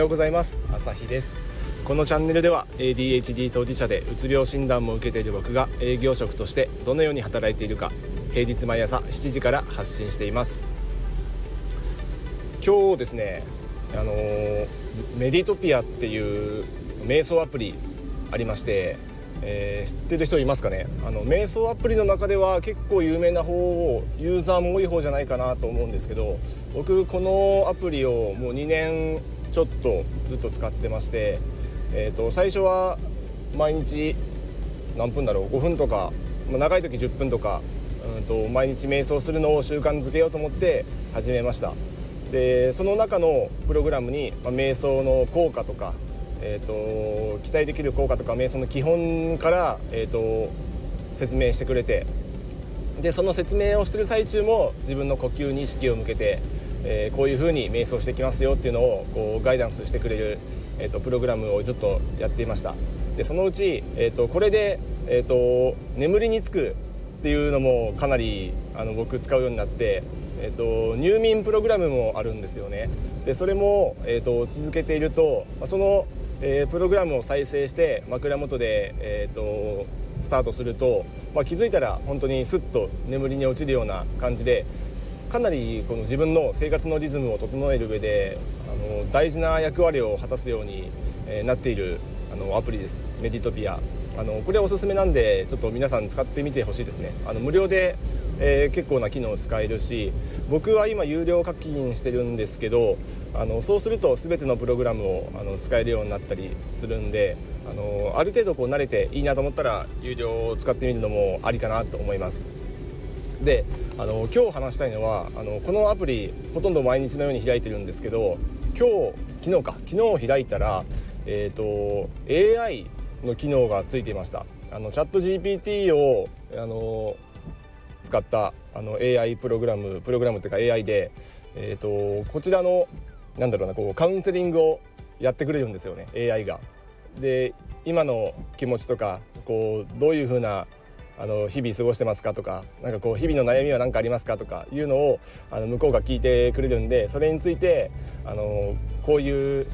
ようございます。朝日です。このチャンネルでは ADHD 当事者でうつ病診断も受けている僕が営業職としてどのように働いているか平日毎朝7時から発信しています。今日ですねあのメディトピアっていう瞑想アプリありましてえー、知ってる人いますかね？あの瞑想アプリの中では結構有名な方をユーザーも多い方じゃないかなと思うんですけど僕このアプリをもう2年ちょっとずっと使ってまして、えー、と最初は毎日何分だろう5分とか、まあ、長い時10分とかうんと毎日瞑想するのを習慣づけようと思って始めました。でその中のプログラムに、まあ、瞑想の効果とかえーと、期待できる効果とか瞑想の基本から、えーと、説明してくれてでその説明をしてる最中も自分の呼吸に意識を向けて、えー、こういうふうに瞑想してきますよっていうのをこうガイダンスしてくれる、えーと、プログラムをずっとやっていました。でそのうち、えー、とこれで、えー、と眠りにつくっていうのもかなりあの僕使うようになってえーと、入眠プログラムもあるんですよね。でそれも、えーと続けているとそのえー、プログラムを再生して枕元で、えーと、スタートすると、まあ、気づいたら本当にスッと眠りに落ちるような感じでかなりこの自分の生活のリズムを整える上であの大事な役割を果たすように、え、なっているあのアプリです。メディトピアあのこれおすすめなんでちょっと皆さん使ってみてほしいですね。あの無料でえー、結構な機能使えるし僕は今有料課金してるんですけどあのそうすると全てのプログラムをあの使えるようになったりするんであのある程度こう慣れていいなと思ったら有料を使ってみるのもありかなと思います。であの今日話したいのはあのこのアプリほとんど毎日のように開いてるんですけど今日昨日か昨日開いたら、えーと、と AI の機能がついていましたあのチャット GPT をあの使ったあの AI プログラムプログラムっていうか AI で、えーと、こちらのなんだろうなこうカウンセリングをやってくれるんですよね AI が。で今の気持ちとかこうどういうふうなあの日々過ごしてますかとかなんかこう日々の悩みは何かありますかとかいうのをあの向こうが聞いてくれるんでそれについてあのこういう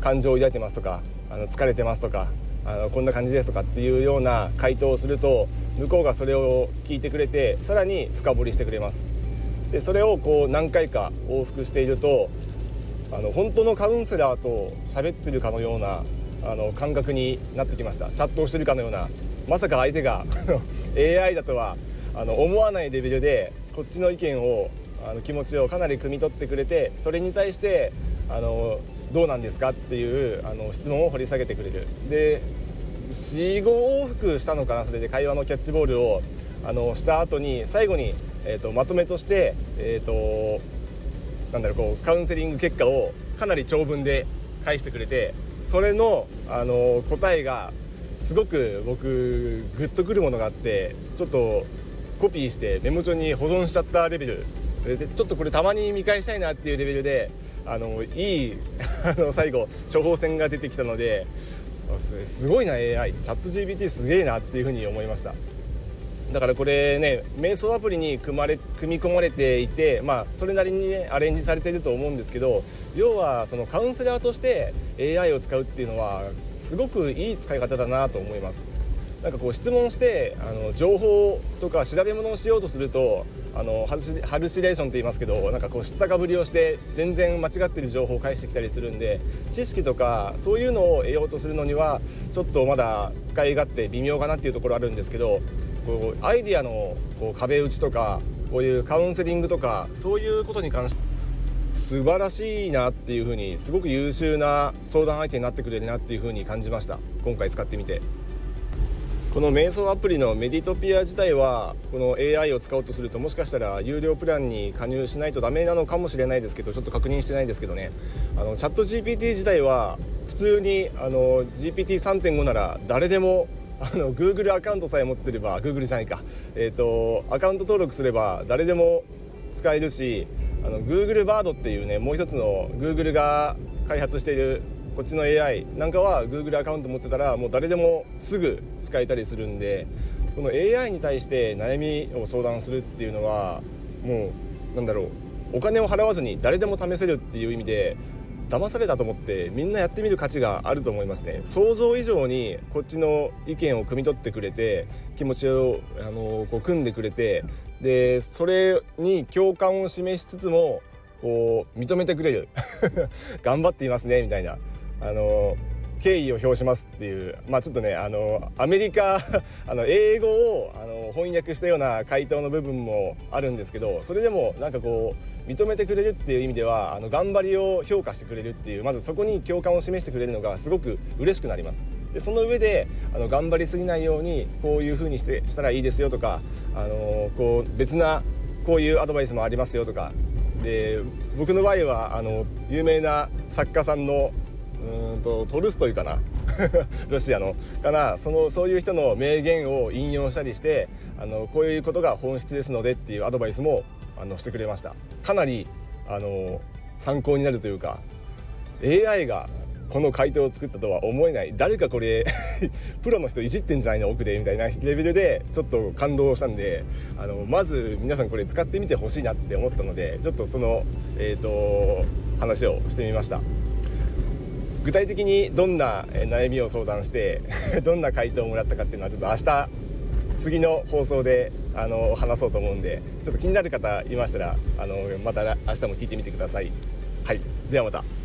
感情を抱いてますとかあの疲れてますとかあのこんな感じですとかっていうような回答をすると向こうがそれを聞いてくれてさらに深掘りしてくれます。でそれをこう何回か往復しているとあの本当のカウンセラーと喋ってるかのようなあの感覚になってきました。チャットをしてるかのようなまさか相手が AI だとはあの思わないレベルでこっちの意見をあの気持ちをかなり汲み取ってくれてそれに対してあのどうなんですかっていうあの質問を掘り下げてくれる。で45往復したのかなそれで会話のキャッチボールをあのした後に最後に、えーと、まとめとして、えーと、なんだろうこうカウンセリング結果をかなり長文で返してくれてそれのあの答えがすごく僕グッとくるものがあってちょっとコピーしてメモ帳に保存しちゃったレベル。でちょっとこれたまに見返したいなっていうレベルであのいい あの最後処方箋が出てきたのですごいな AI チャット GPT すげえなっていうふうに思いました。だからこれね瞑想アプリに組まれ組み込まれていてまあそれなりにねアレンジされてると思うんですけど要はそのカウンセラーとして AI を使うっていうのはすごくいい使い方だなと思います。なんかこう質問してあの情報とか調べ物をしようとするとあのハルシレーションって言いますけどなんかこう知ったかぶりをして全然間違ってる情報を返してきたりするんで知識とかそういうのを得ようとするのにはちょっとまだ使い勝手微妙かなっていうところあるんですけどこうアイディアのこう壁打ちとかこういうカウンセリングとかそういうことに関して素晴らしいなっていうふうにすごく優秀な相談相手になってくれるなっていうふうに感じました今回使ってみて。この瞑想アプリのメディトピア自体はこの AI を使おうとするともしかしたら有料プランに加入しないとダメなのかもしれないですけどちょっと確認してないですけどねあのチャット GPT 自体は普通にあの GPT3.5 なら誰でもあの Google アカウントさえ持ってれば Google じゃないか、えーと、アカウント登録すれば誰でも使えるしあの Google バードっていうねもう一つの Google が開発しているこっちの AI なんかは Google アカウント持ってたらもう誰でもすぐ使えたりするんでこの AI に対して悩みを相談するっていうのはもうなんだろうお金を払わずに誰でも試せるっていう意味で騙されたと思ってみんなやってみる価値があると思いますね。想像以上にこっちの意見を汲み取ってくれて気持ちをあのこう組んでくれてでそれに共感を示しつつもこう認めてくれる。頑張っていますねみたいな。あの敬意を表しますっていうまあちょっとねあのアメリカ あの英語をあの翻訳したような回答の部分もあるんですけどそれでもなんかこう認めてくれるっていう意味ではあの頑張りを評価してくれるっていうまずそこに共感を示してくれるのがすごく嬉しくなります。でその上であの頑張りすぎないようにこういう風にしてしたらいいですよとかあのこう別なこういうアドバイスもありますよとかで僕の場合はあの有名な作家さんのうんとトルストイかな？ロシアのかな？そのそういう人の名言を引用したりしてあのこういうことが本質ですのでっていうアドバイスもあのしてくれました。かなりあの参考になるというか AI がこの回答を作ったとは思えない。誰かこれ プロの人いじってんじゃないの？奥でみたいなレベルでちょっと感動したんであのまず皆さんこれ使ってみてほしいなって思ったのでちょっとその、えーと話をしてみました。具体的にどんな悩みを相談して どんな回答をもらったかっていうのはちょっと明日次の放送であの話そうと思うんでちょっと気になる方いましたらあのまた明日も聞いてみてください。はい、ではまた。